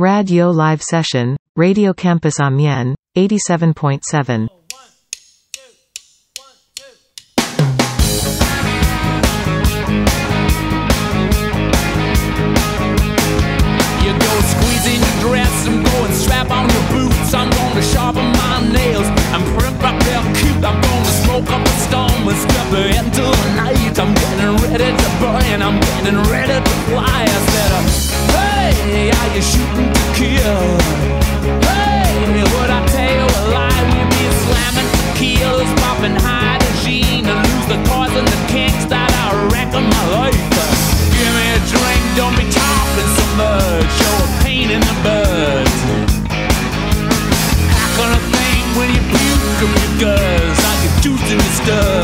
Radio Live Session, Radio Campus Amiens, 87.7. You go squeezing your dress, I'm going strap on your boots. I'm gonna sharpen my nails. I'm prep up cute. I'm gonna smoke up a storm and step into the night. I'm getting ready to burn. I'm getting ready to fly. I said, uh, Hey, are you shooting to kill? Hey, would I tell a lie? We'd be slamming tequilas, popping hydrogen, and lose the cars and the kinks that are wrecking my life. Give me a drink, don't be talking so much. You're a pain in the butt. How can I think when you puke up your guts? Like you're juicing the stuff.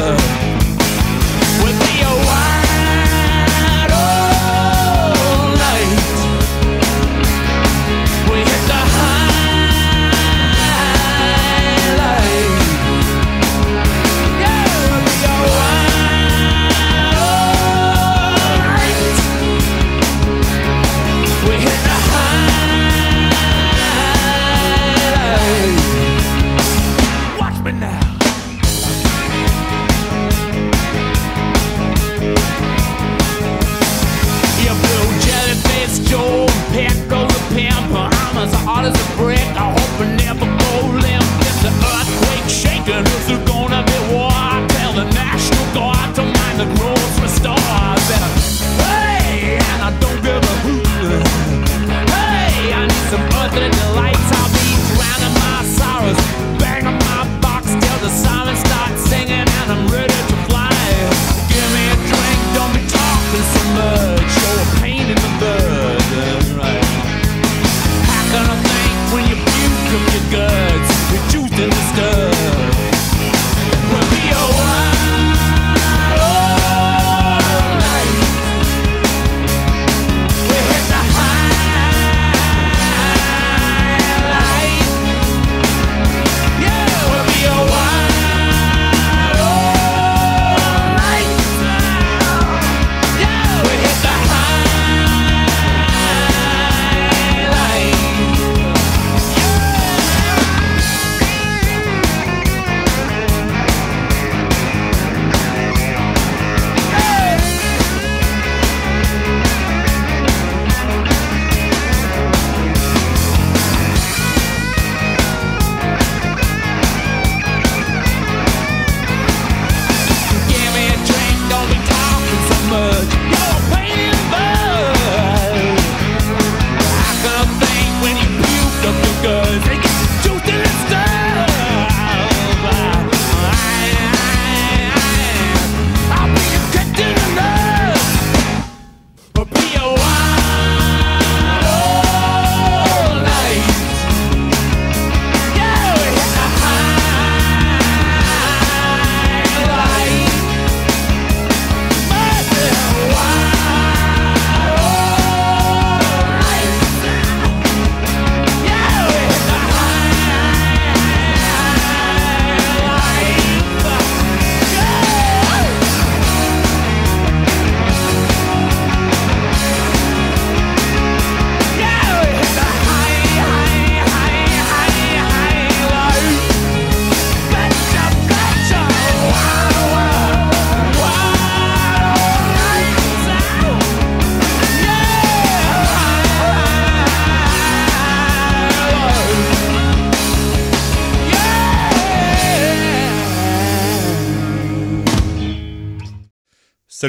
Need some earthly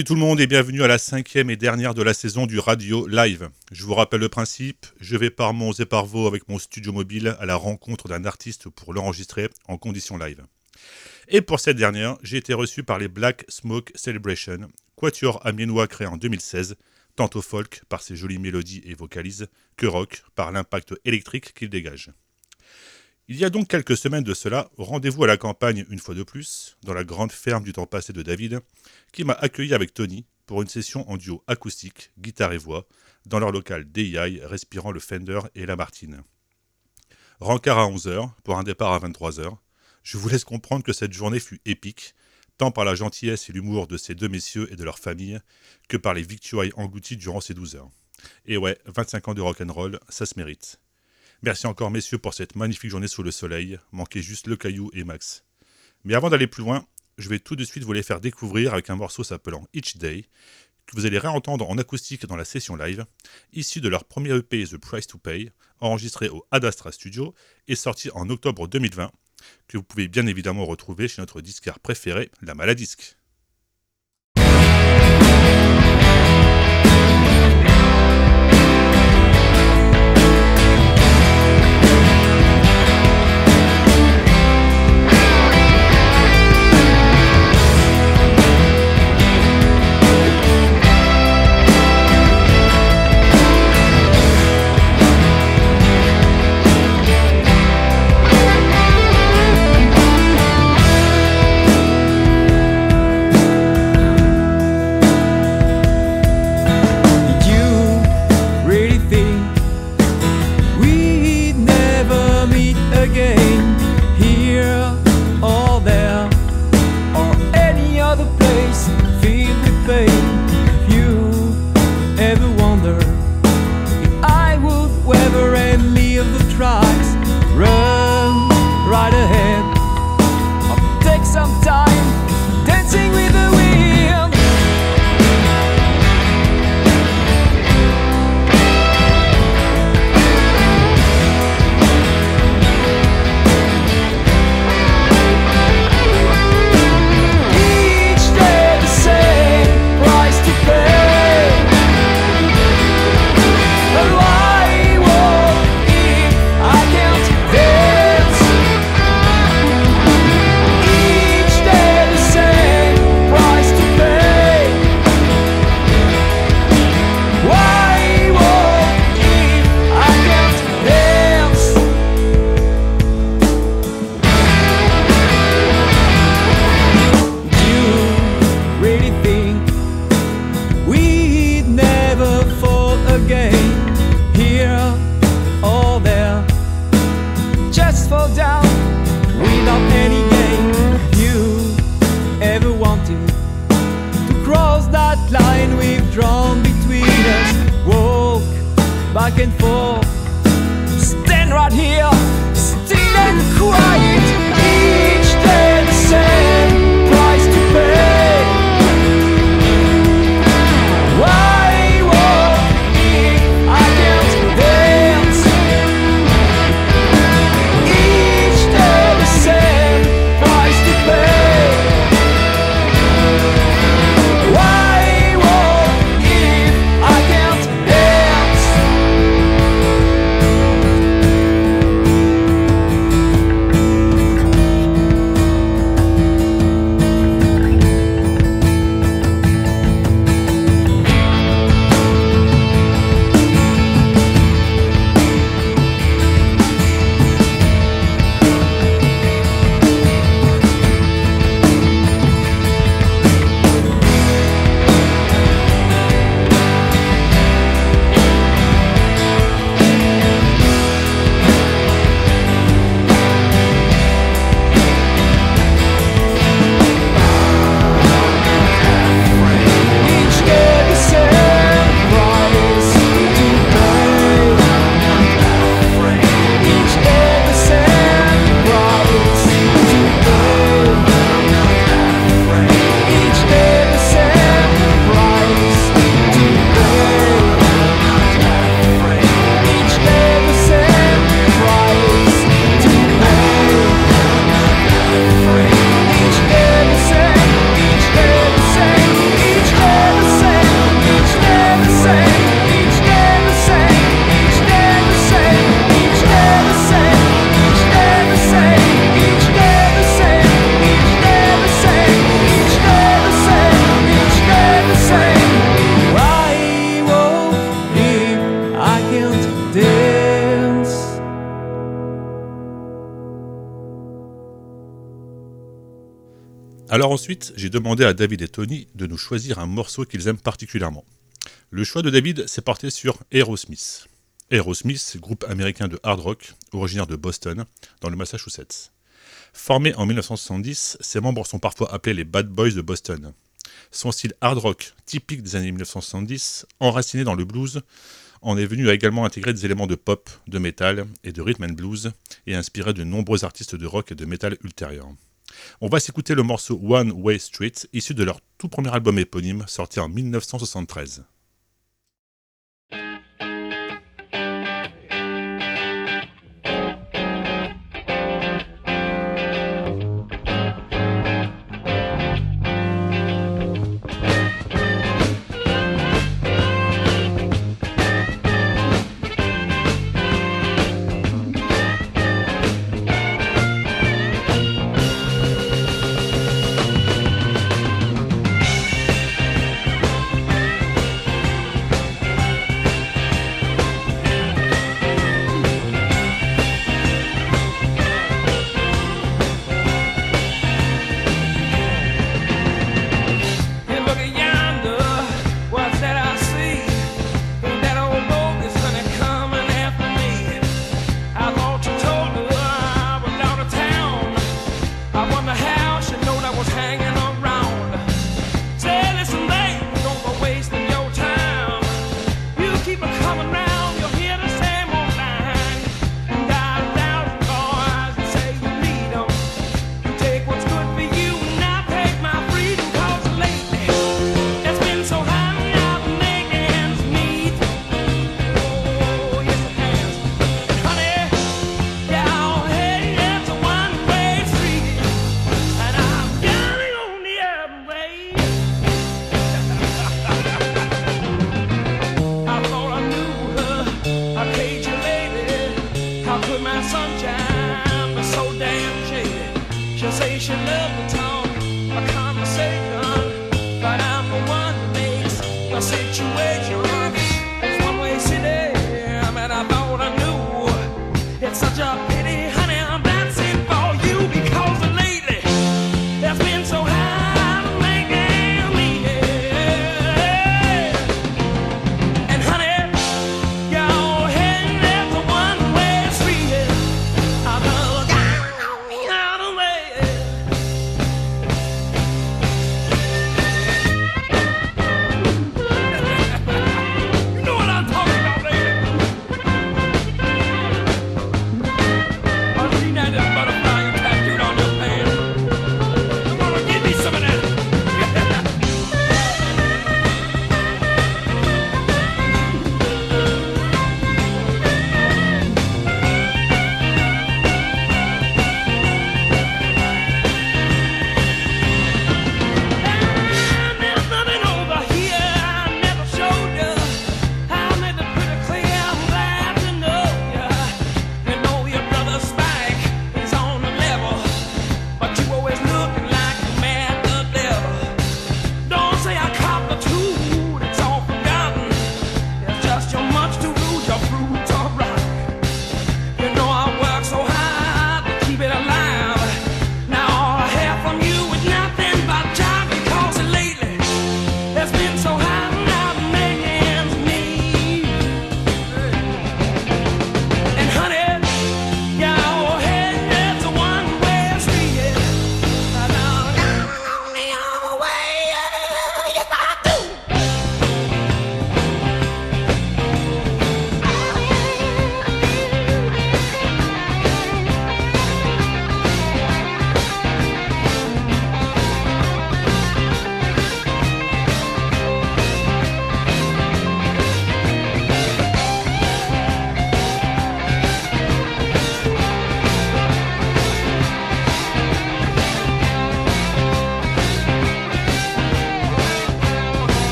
Salut tout le monde et bienvenue à la cinquième et dernière de la saison du Radio Live. Je vous rappelle le principe, je vais par Mons et par avec mon studio mobile à la rencontre d'un artiste pour l'enregistrer en condition live. Et pour cette dernière, j'ai été reçu par les Black Smoke Celebration, quatuor amiénois créé en 2016, tantôt folk par ses jolies mélodies et vocalises, que rock par l'impact électrique qu'il dégage. Il y a donc quelques semaines de cela, rendez-vous à la campagne une fois de plus, dans la grande ferme du temps passé de David, qui m'a accueilli avec Tony pour une session en duo acoustique, guitare et voix, dans leur local DIY, respirant le Fender et la Martine. Rencard à 11h, pour un départ à 23h. Je vous laisse comprendre que cette journée fut épique, tant par la gentillesse et l'humour de ces deux messieurs et de leur famille, que par les victuailles englouties durant ces 12 heures. Et ouais, 25 ans de rock'n'roll, ça se mérite. Merci encore messieurs pour cette magnifique journée sous le soleil, manquait juste le caillou et Max. Mais avant d'aller plus loin, je vais tout de suite vous les faire découvrir avec un morceau s'appelant Each Day, que vous allez réentendre en acoustique dans la session live, issu de leur premier EP The Price to Pay, enregistré au Adastra Studio et sorti en octobre 2020, que vous pouvez bien évidemment retrouver chez notre disquaire préféré, la Maladisque. Ensuite, j'ai demandé à David et Tony de nous choisir un morceau qu'ils aiment particulièrement. Le choix de David s'est porté sur Aerosmith. Aerosmith, groupe américain de hard rock, originaire de Boston, dans le Massachusetts. Formé en 1970, ses membres sont parfois appelés les Bad Boys de Boston. Son style hard rock, typique des années 1970, enraciné dans le blues, en est venu à également intégrer des éléments de pop, de metal et de rhythm and blues, et inspiré de nombreux artistes de rock et de metal ultérieurs. On va s'écouter le morceau One Way Street, issu de leur tout premier album éponyme, sorti en 1973.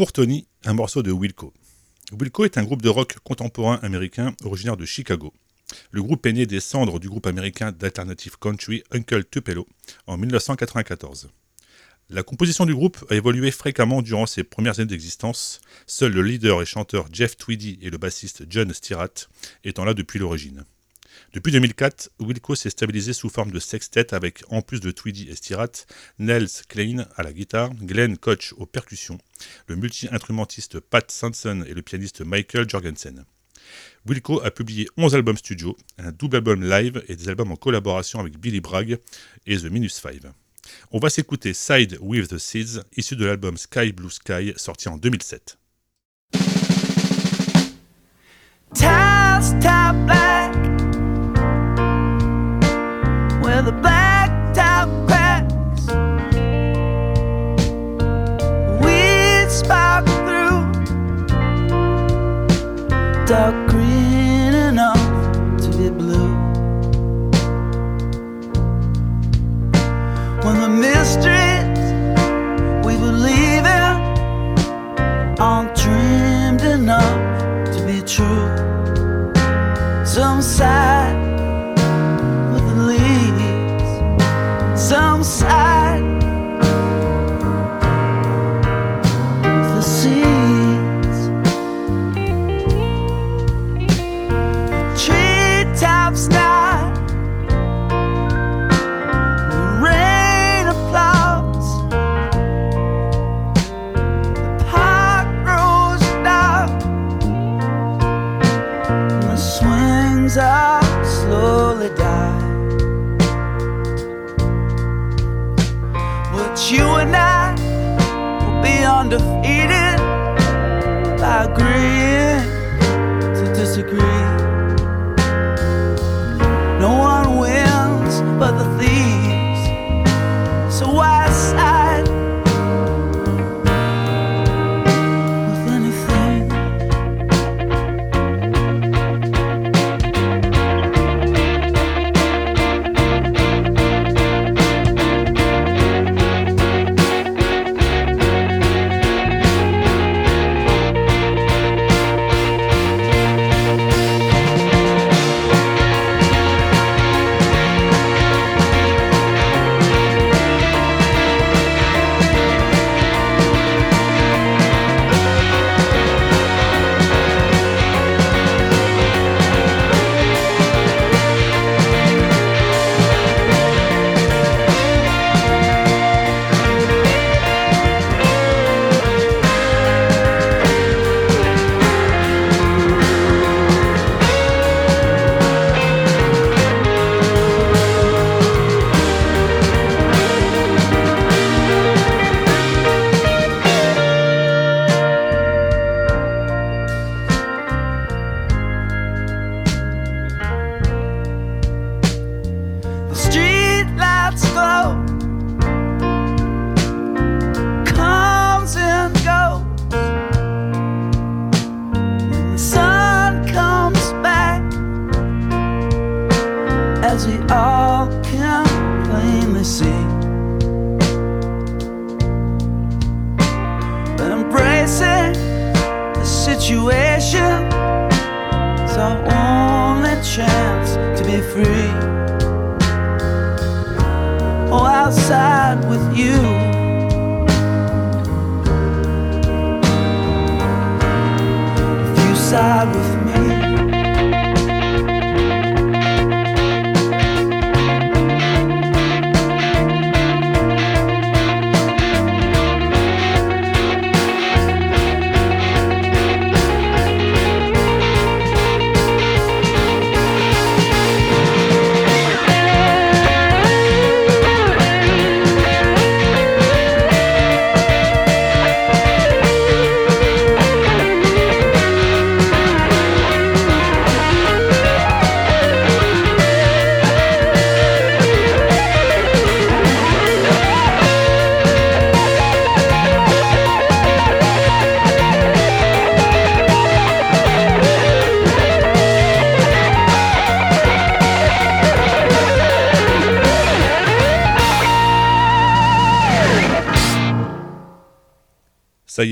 Pour Tony, un morceau de Wilco. Wilco est un groupe de rock contemporain américain originaire de Chicago. Le groupe est né des cendres du groupe américain d'alternative country Uncle Tupelo en 1994. La composition du groupe a évolué fréquemment durant ses premières années d'existence, seul le leader et chanteur Jeff Tweedy et le bassiste John Stirrat étant là depuis l'origine. Depuis 2004, Wilco s'est stabilisé sous forme de sextet avec, en plus de Tweedy et Stirrat, Nels Klein à la guitare, Glenn Koch aux percussions, le multi-instrumentiste Pat Sanson et le pianiste Michael Jorgensen. Wilco a publié 11 albums studio, un double album live et des albums en collaboration avec Billy Bragg et The Minus Five. On va s'écouter Side with the Seeds, issu de l'album Sky Blue Sky, sorti en 2007. Tiles top the black top cracks weeds spark through. Dark undefeated by situation is our only chance to be free. Oh, outside with you. If you side with Ça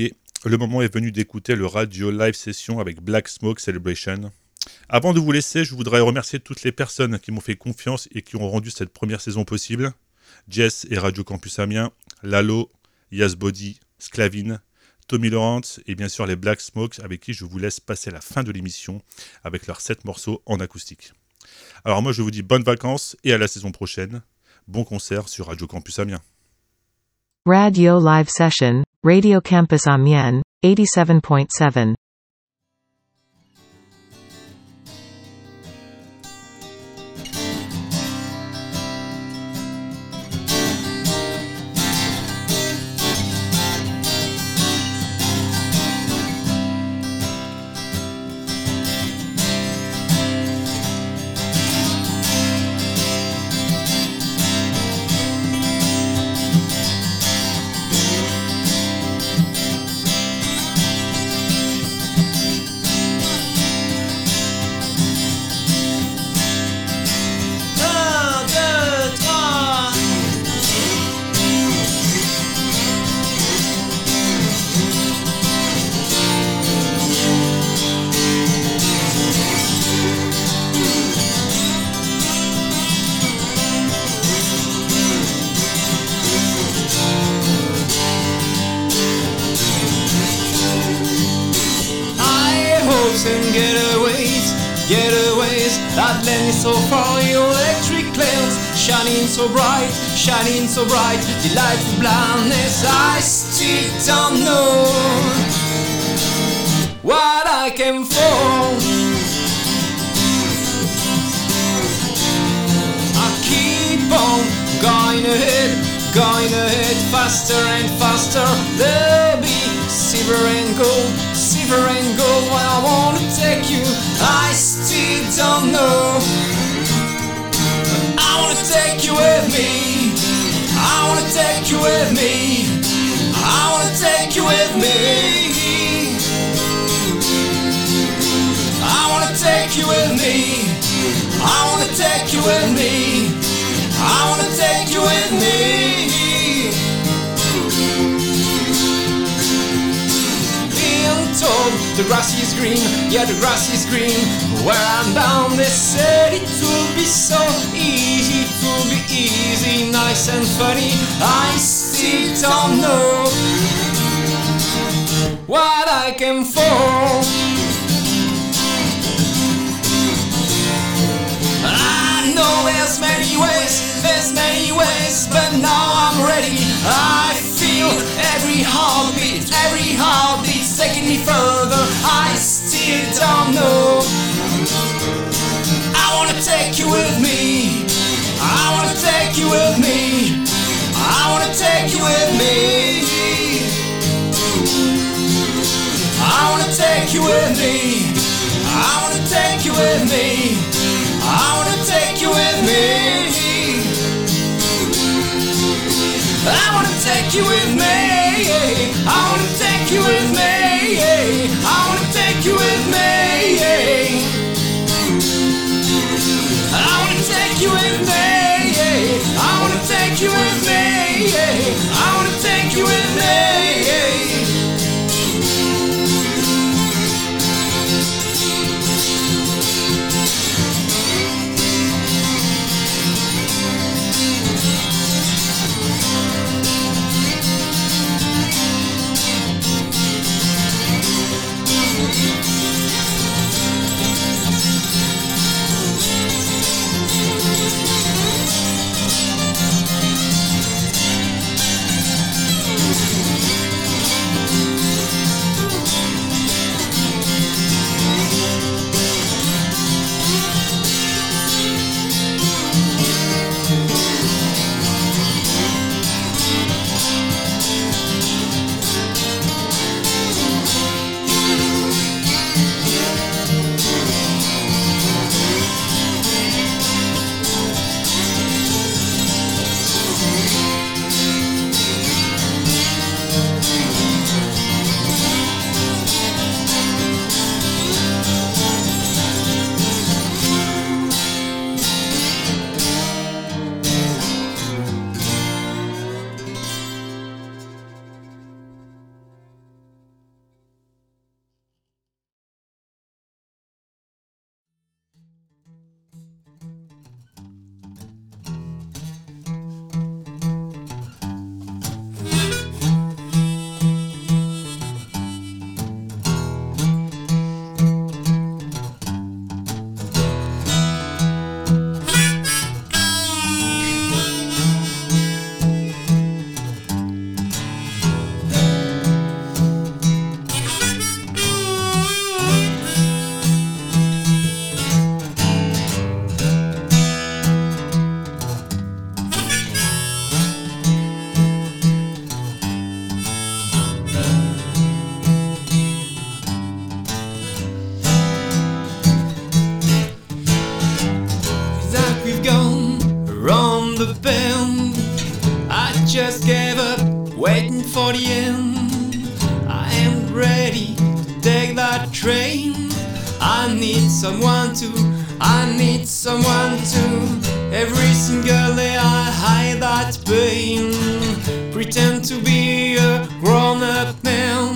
le moment est venu d'écouter le radio live session avec Black Smoke Celebration. Avant de vous laisser, je voudrais remercier toutes les personnes qui m'ont fait confiance et qui ont rendu cette première saison possible. Jess et Radio Campus Amiens, Lalo, Yasbody, Sclavine, Tommy Lawrence et bien sûr les Black Smokes avec qui je vous laisse passer la fin de l'émission avec leurs 7 morceaux en acoustique. Alors moi je vous dis bonnes vacances et à la saison prochaine. Bon concert sur Radio Campus Amiens. Radio live session, Radio Campus Amiens, 87.7. so bright, shining so bright, delightful blindness. I still don't know what I came for. I keep on going ahead, going ahead faster and faster. There'll be silver and gold, silver and gold. I wanna take you, I still don't know. Wanna take you with me. I wanna take you with me. I wanna take you with me. I wanna take you with me. I wanna take you with me. I wanna take you with me. Being told the grass is green, yeah, the grass is green. Where I'm bound, they said it will be so easy, will be easy, nice and funny. I still don't know what I came for. I know there's many ways, there's many ways, but now I'm ready. I feel every heartbeat, every heartbeat's taking me further. I still don't know wanna take you with me. I wanna take you with me. I wanna take you with me. I wanna take you with me. I wanna take you with me. I wanna take you with me. I wanna take you with me. I wanna take you with me. You with me. Someone to, I need someone to. Every single day I hide that pain. Pretend to be a grown up man.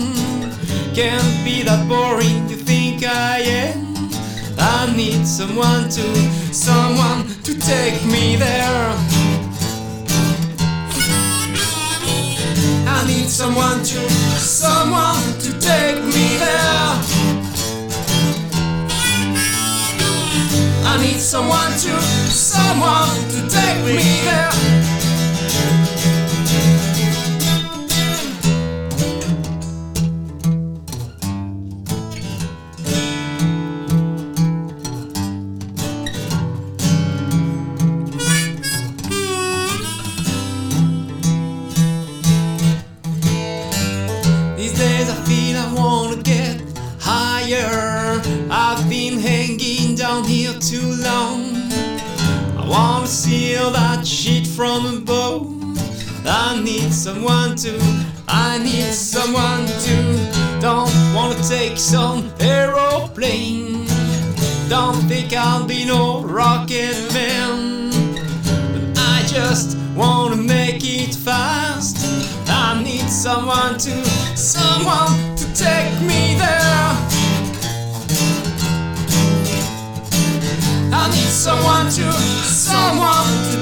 Can't be that boring you think I am. I need someone to, someone to take me there. I need someone to, someone to take me there. I need someone to, someone to take me there. From above. I need someone to, I need someone to. Don't wanna take some aeroplane. Don't think I'll be no rocket man. But I just wanna make it fast. I need someone to, someone to take me there. I need someone to, someone to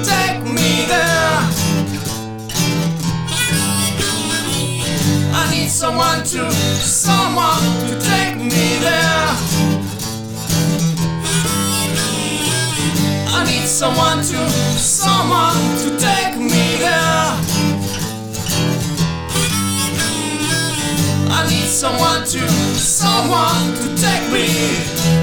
someone to, someone to take me there. I need someone to, someone to take me there. I need someone to, someone to take me.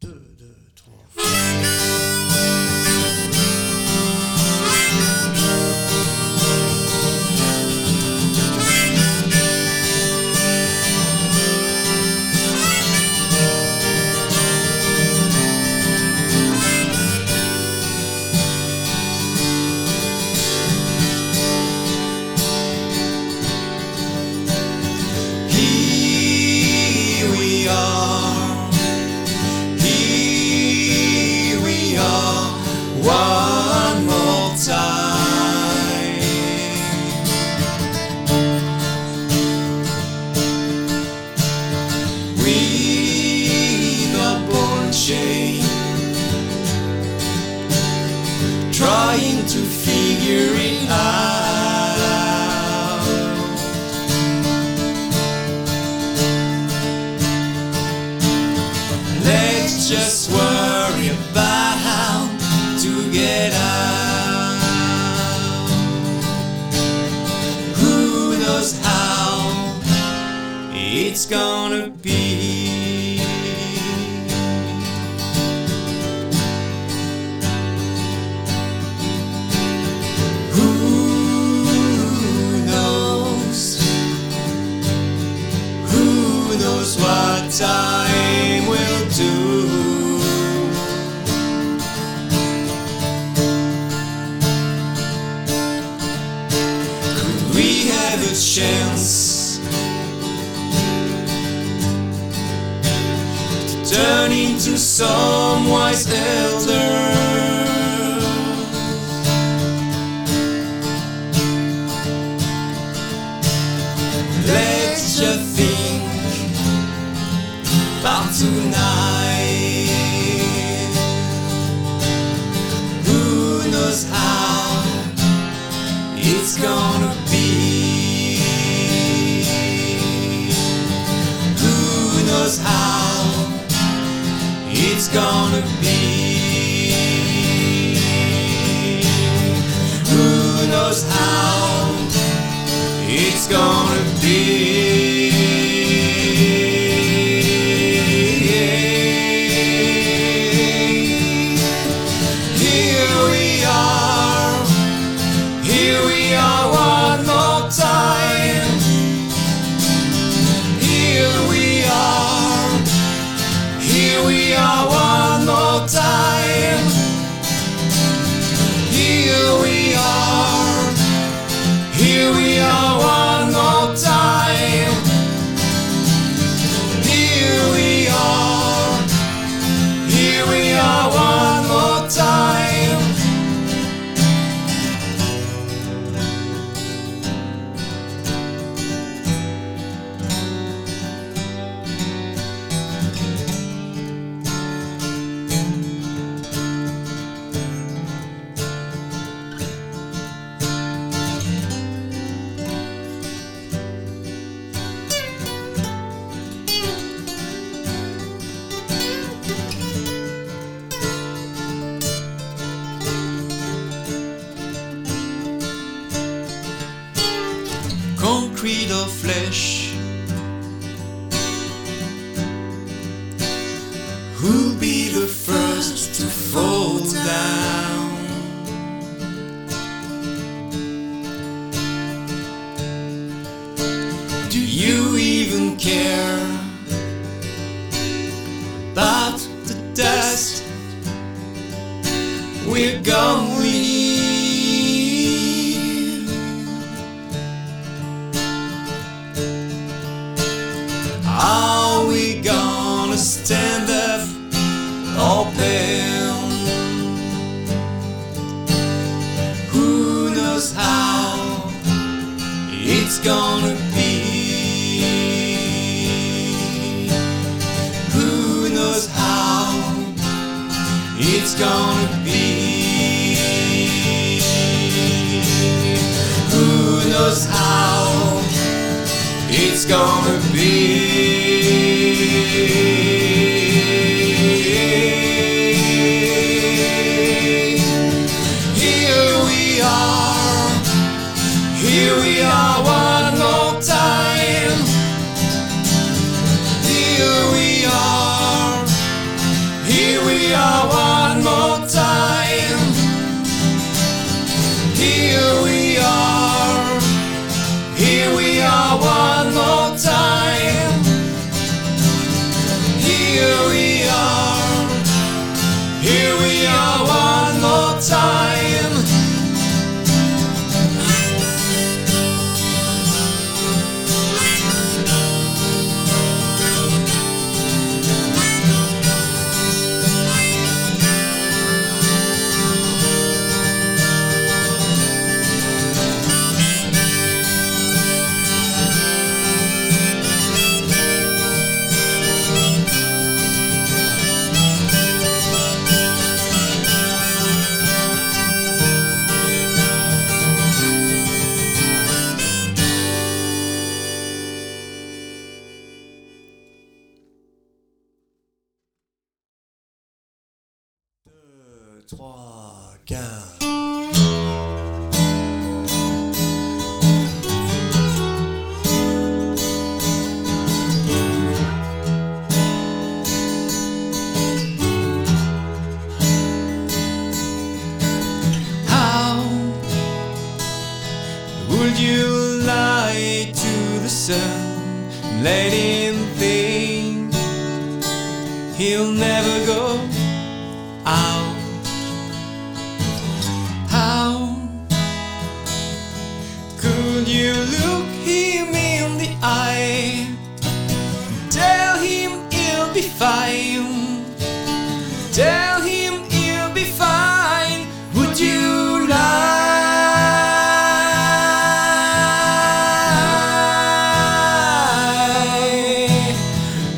Here turning to some wise elder. Let's just think about tonight. Who knows how it's gone? gonna be. Who knows how it's gonna be? wish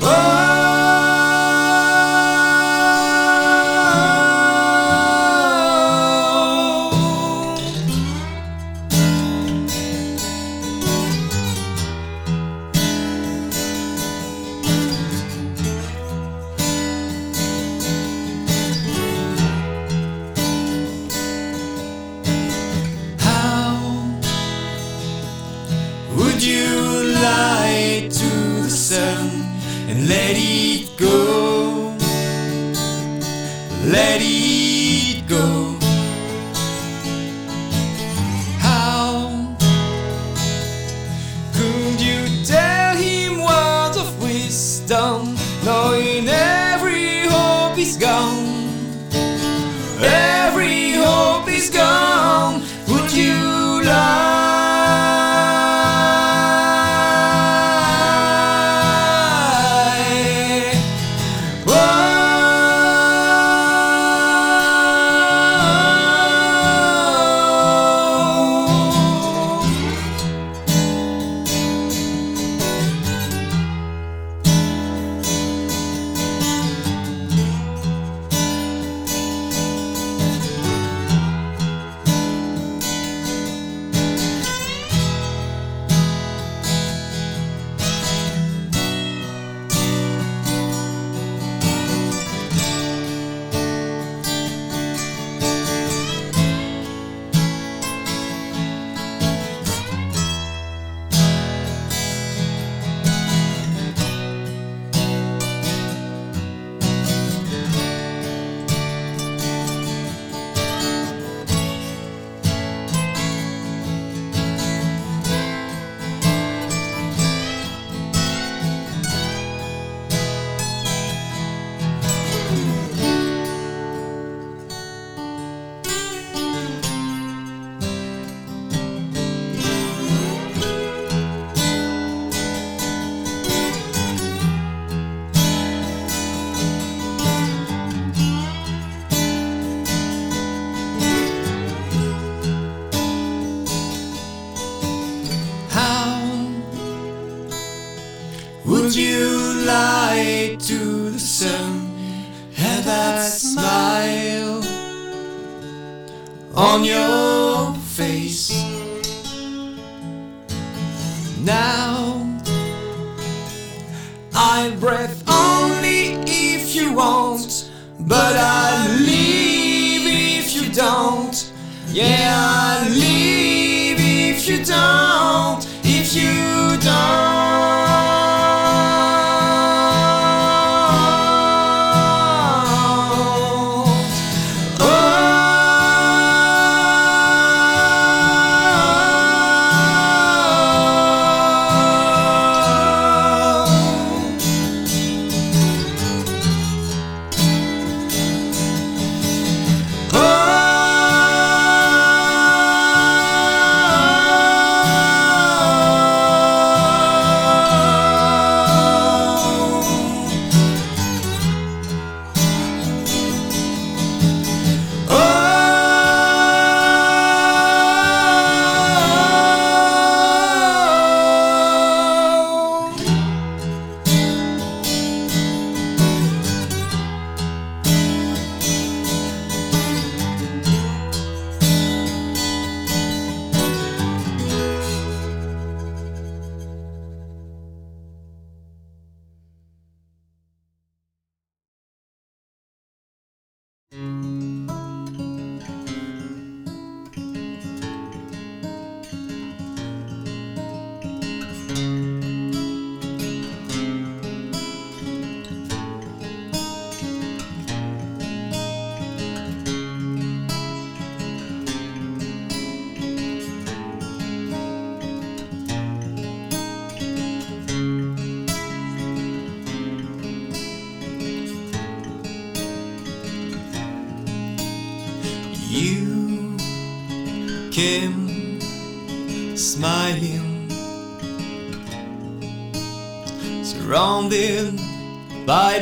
Whoa.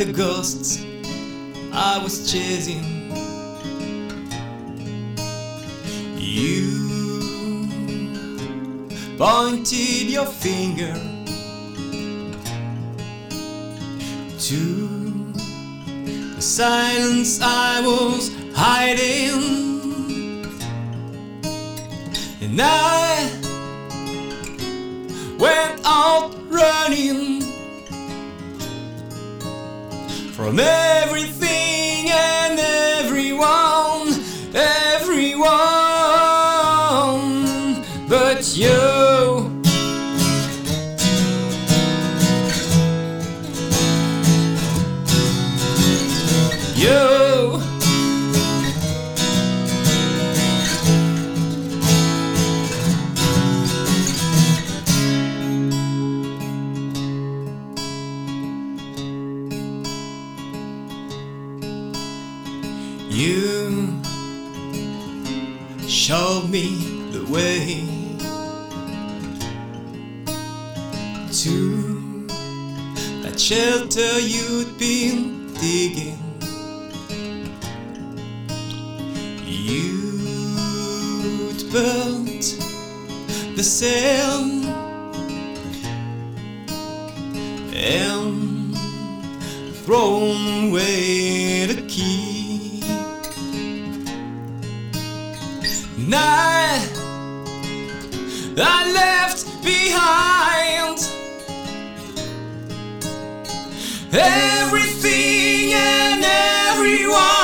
The ghosts I was chasing. You pointed your finger to the silence I was hiding. And I went out running from everything shelter you'd been digging. You'd burnt the sand and thrown away the key. I, I left behind everything and everyone,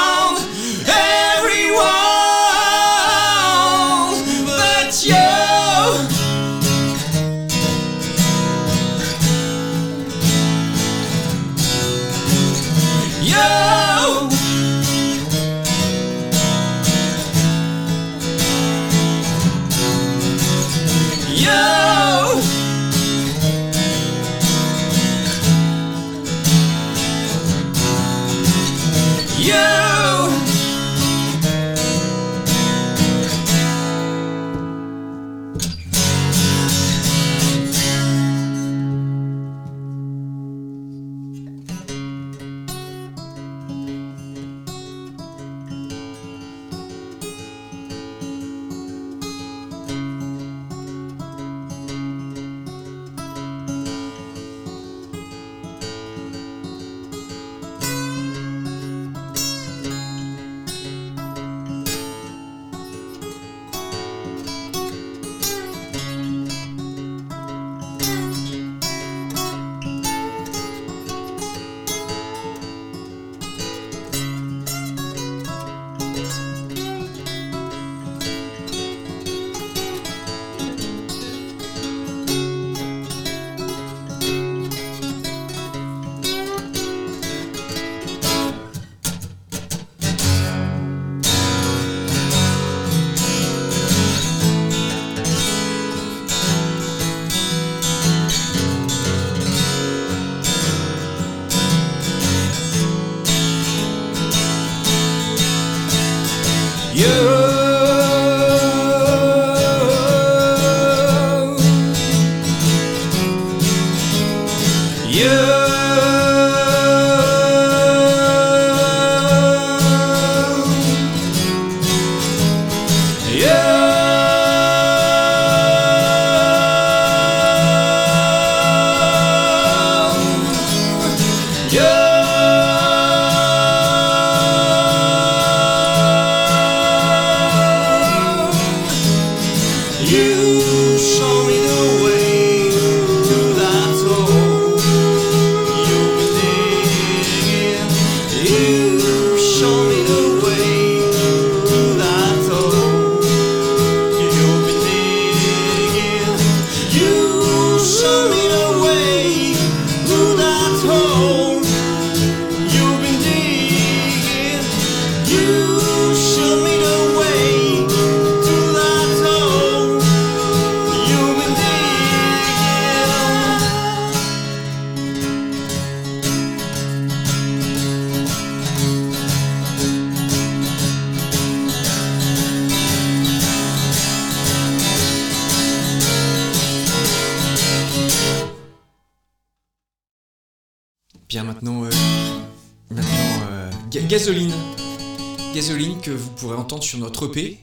sur notre EP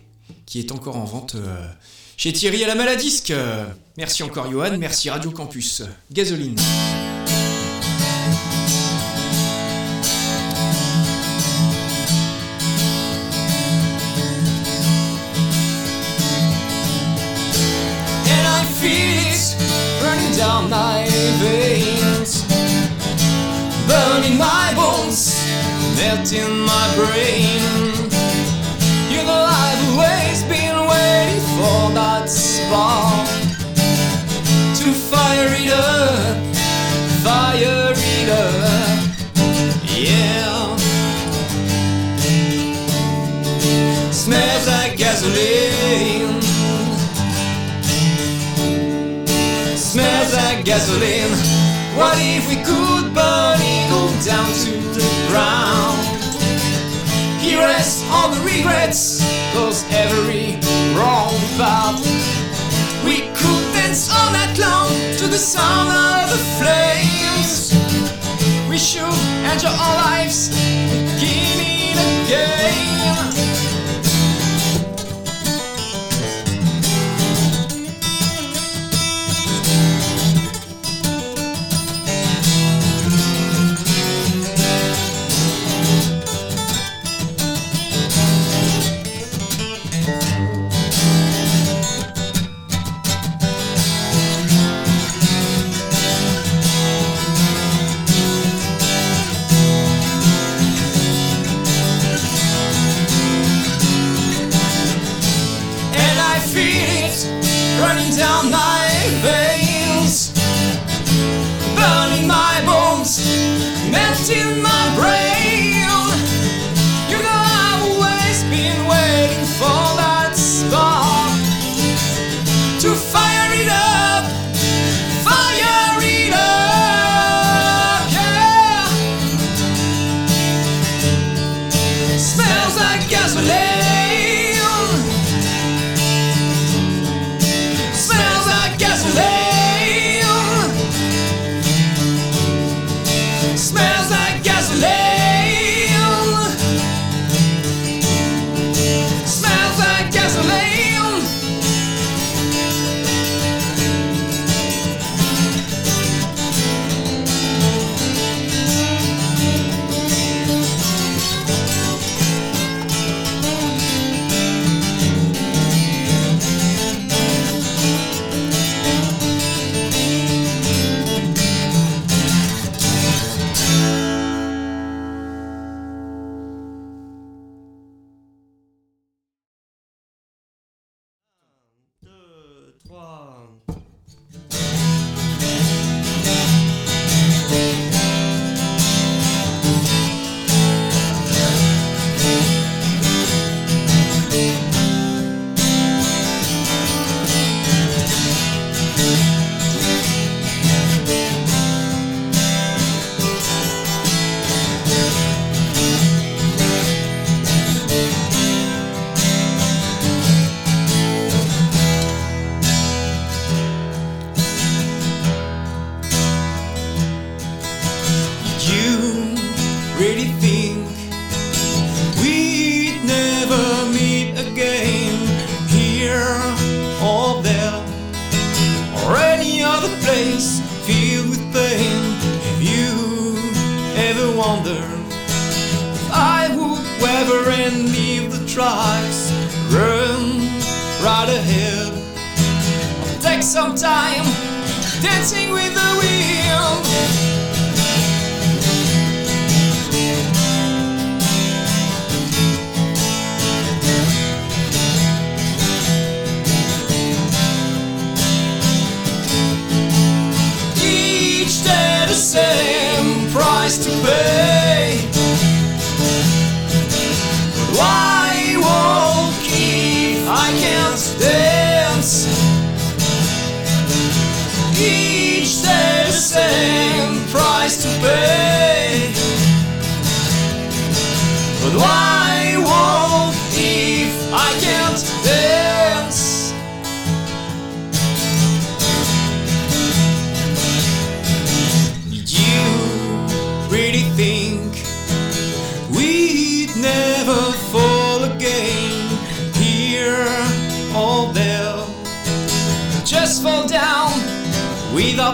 qui est encore en vente euh, chez Thierry à la Maladisque. Merci encore Johan, merci Radio Campus. Gasoline. and I feel it running down my veins, burning my bones, melting my brain. Spark to fire it up, fire it up, yeah. Smells like gasoline. smells like gasoline. What if we could burn it all down to the ground? He rests all the regrets, cause every wrong path. Dance all night long to the sound of the flames. We should enjoy our lives, beginning again. Melting my brain.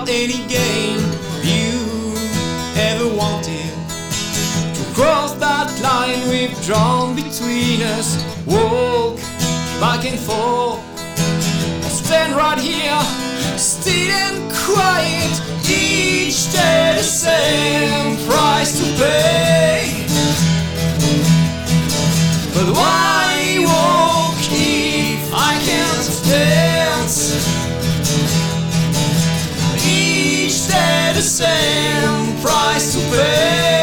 any game you ever wanted. To cross that line we've drawn between us, walk back and forth. I stand right here, still and quiet. Each day the same price to pay. But why? same price to pay.